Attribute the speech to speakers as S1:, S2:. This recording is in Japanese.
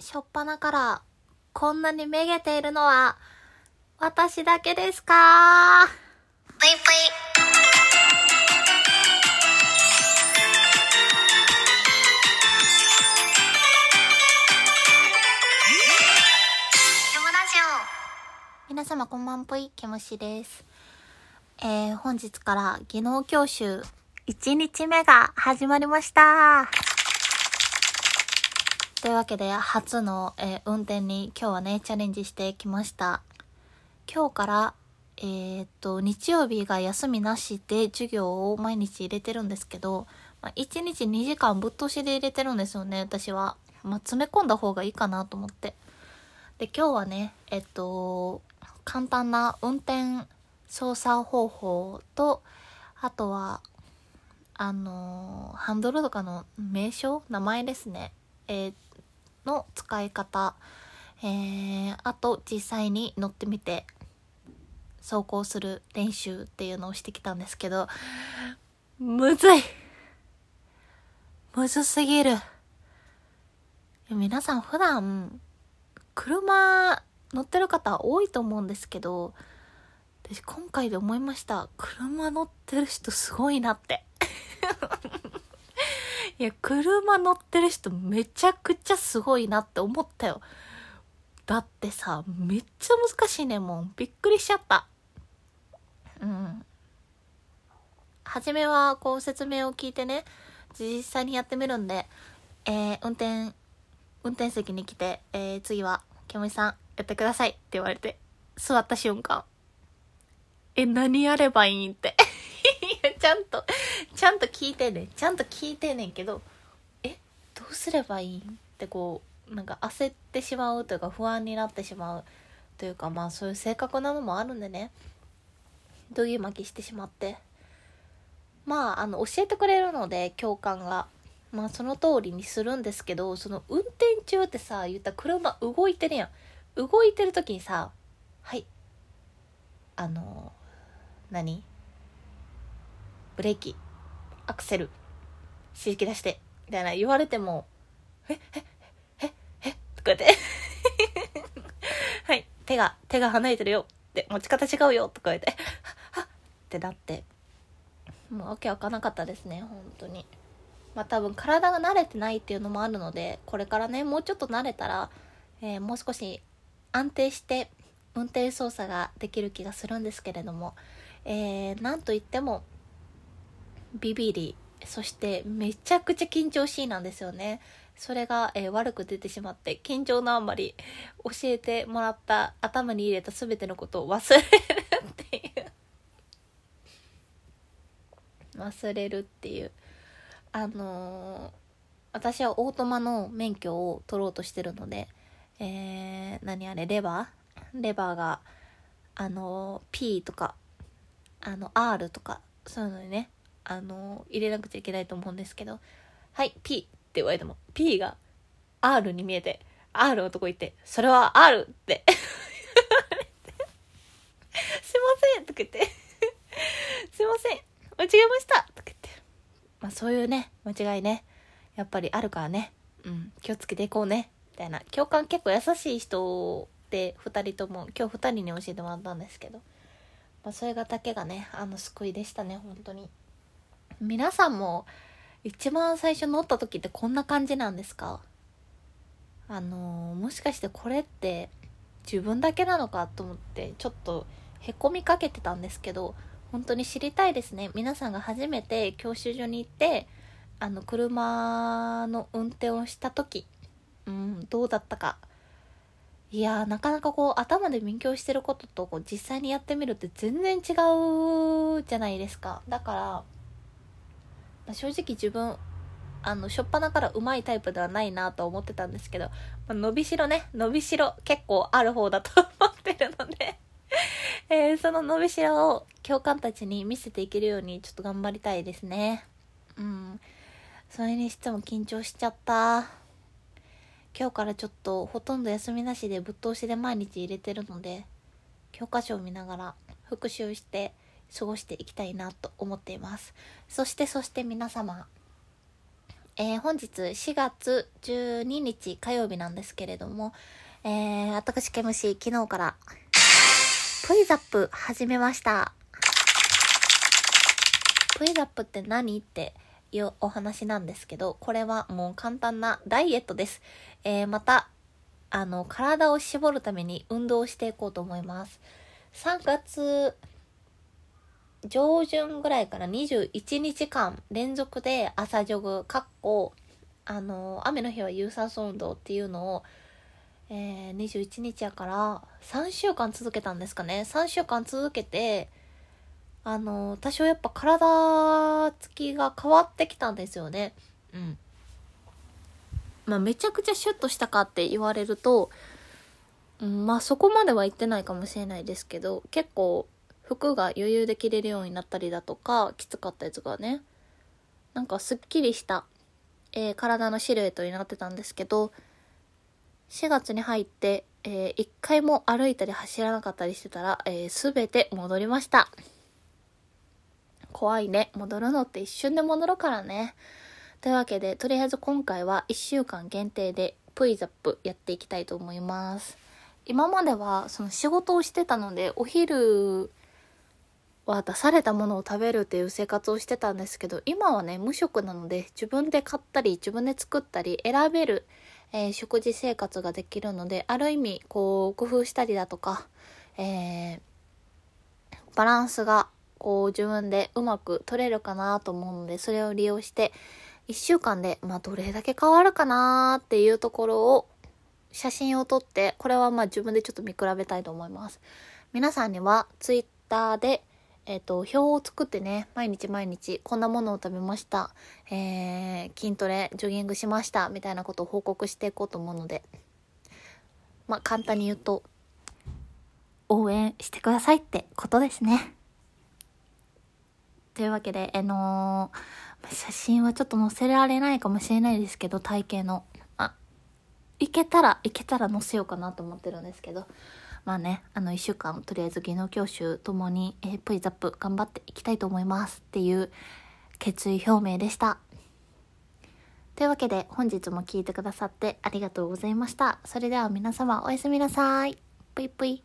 S1: しょっぱなからこんなにめげているのは私だけですか？
S2: ぷいぷい。
S1: 皆様こんばんぽい、けむしです。えー、本日から技能教習1日目が始まりました。というわけで、初の、えー運転に今日はね、チャレンジしてきました。今日から、えーっと、日曜日が休みなしで授業を毎日入れてるんですけど、まあ、1日2時間ぶっ通しで入れてるんですよね、私は。まあ、詰め込んだ方がいいかなと思って。で今日はねえっと簡単な運転操作方法とあとはあのハンドルとかの名称名前ですね、えーの使い方、えーあと実際に乗ってみて走行する練習っていうのをしてきたんですけどむずい。むずすぎる。皆さん普段車乗ってる方多いと思うんですけど私今回で思いました。車乗ってる人すごいなって。いや車乗ってる人めちゃくちゃすごいなって思ったよ。だってさめっちゃ難しいねもうびっくりしちゃった。うん。初めはこう説明を聞いてね実際にやってみるんでえー、運転運転席に来て、えー、次は、けむりさん、やってくださいって言われて、座った瞬間、え、何やればいいんって。ちゃんと、聞いてね。ちゃんと聞いてねんけど、え、どうすればいいんってこう、なんか焦ってしまうというか不安になってしまうというか、まあそういう性格なのもあるんでね、どぎまきしてしまって。まあ、あの、教えてくれるので、教官が。まあその通りにするんですけどその運転中ってさ言ったら車動いてるやん動いてる時にさはいあの何？ブレーキアクセル指揮出してみたいな言われてもええええとか言って。はい手が手が離れてるよ。って持ち方違うよ。とか言って。はっってなって。もうわけわかんなかったですね。本当に。まあ多分体が慣れてないっていうのもあるのでこれからねもうちょっと慣れたら、えーもう少し安定して運転操作ができる気がするんですけれども、えーなんといってもビビりそしてめちゃくちゃ緊張しいなんですよね。それが、えー悪く出てしまって緊張のあんまり教えてもらった頭に入れた全てのことを忘れるっていう。忘れるっていう。あのー私はオートマの免許を取ろうとしてるので、えー、何あれ、レバー？レバーが、あのー P とか、あの、R とか、そういうのにね、あの入れなくちゃいけないと思うんですけど、はい、P って言われても、P が R に見えて、R のとこ行って、それは R って、すいませんとか言って、すいません、間違えましたとか言って。まあそういうね、間違いね、やっぱりあるからね、うん、気をつけていこうね、みたいな。教官結構優しい人で、二人とも、今日二人に教えてもらったんですけど、まあそれがだけがね、あの、救いでしたね、本当に。皆さんも、一番最初乗った時ってこんな感じなんですか？あのもしかしてこれって自分だけなのかと思ってちょっとへこみかけてたんですけど本当に知りたいですね。皆さんが初めて教習所に行ってあの車の運転をした時うんどうだったか。いやなかなかこう頭で勉強してることとこう実際にやってみるって全然違うじゃないですか。だから、まあ正直自分あの、しょっぱなから上手いタイプではないなと思ってたんですけど、まあ、伸びしろね、伸びしろ結構ある方だと思ってるので、えーその伸びしろを教官たちに見せていけるようにちょっと頑張りたいですね。うん。それにしても緊張しちゃった。今日からちょっとほとんど休みなしでぶっ通しで毎日入れてるので、教科書を見ながら復習して過ごしていきたいなと思っています。そしてそして皆様、えー本日4月12日火曜日なんですけれども、えー、私 KMC 昨日から、プイザップ始めました。プイザップって何っていうお話なんですけど、これはもう簡単なダイエットです。えー、また、あの、体を絞るために運動していこうと思います。3月上旬ぐらいから21日間連続で朝ジョグ、かっこ、あの、雨の日は有酸素運動っていうのを、えー、21日やから3週間続けたんですかね。3週間続けて、あの、多少やっぱ体つきが変わってきたんですよね。うん。まあ、めちゃくちゃシュッとしたかって言われると、うんまあそこまでは言ってないかもしれないですけど、結構服が余裕で着れるようになったりだとか、きつかったやつがね、なんかすっきりした、えー体のシルエットになってたんですけど、4月に入って、えー一回も歩いたり走らなかったりしてたら、えー、全て戻りました。怖いね。戻るのって一瞬で戻るからね。というわけで、とりあえず今回は1週間限定で、プイザップやっていきたいと思います。今までは、その仕事をしてたので、お昼は出されたものを食べるっていう生活をしてたんですけど、今はね、無職なので、自分で買ったり、自分で作ったり、選べる、えー食事生活ができるので、ある意味、こう、工夫したりだとか、えーバランスがこう自分でうまく取れるかなと思うので、それを利用して、1週間で、まあどれだけ変わるかなっていうところを写真を撮って、これはまあ自分でちょっと見比べたいと思います。皆さんにはツイッターで、えっ、と、表を作ってね、毎日毎日こんなものを食べました。えー、筋トレ、ジョギングしました。みたいなことを報告していこうと思うので、まあ簡単に言うと、応援してくださいってことですね。というわけで、あのー写真はちょっと載せられないかもしれないですけど、体型の。あ、いけたら、いけたら載せようかなと思ってるんですけど。まあね、あの、1週間、とりあえず技能教習ともに、えー、プイザップ頑張っていきたいと思いますっていう決意表明でした。というわけで、本日も聞いてくださってありがとうございました。それでは皆様、おやすみなさい。ぷいぷい。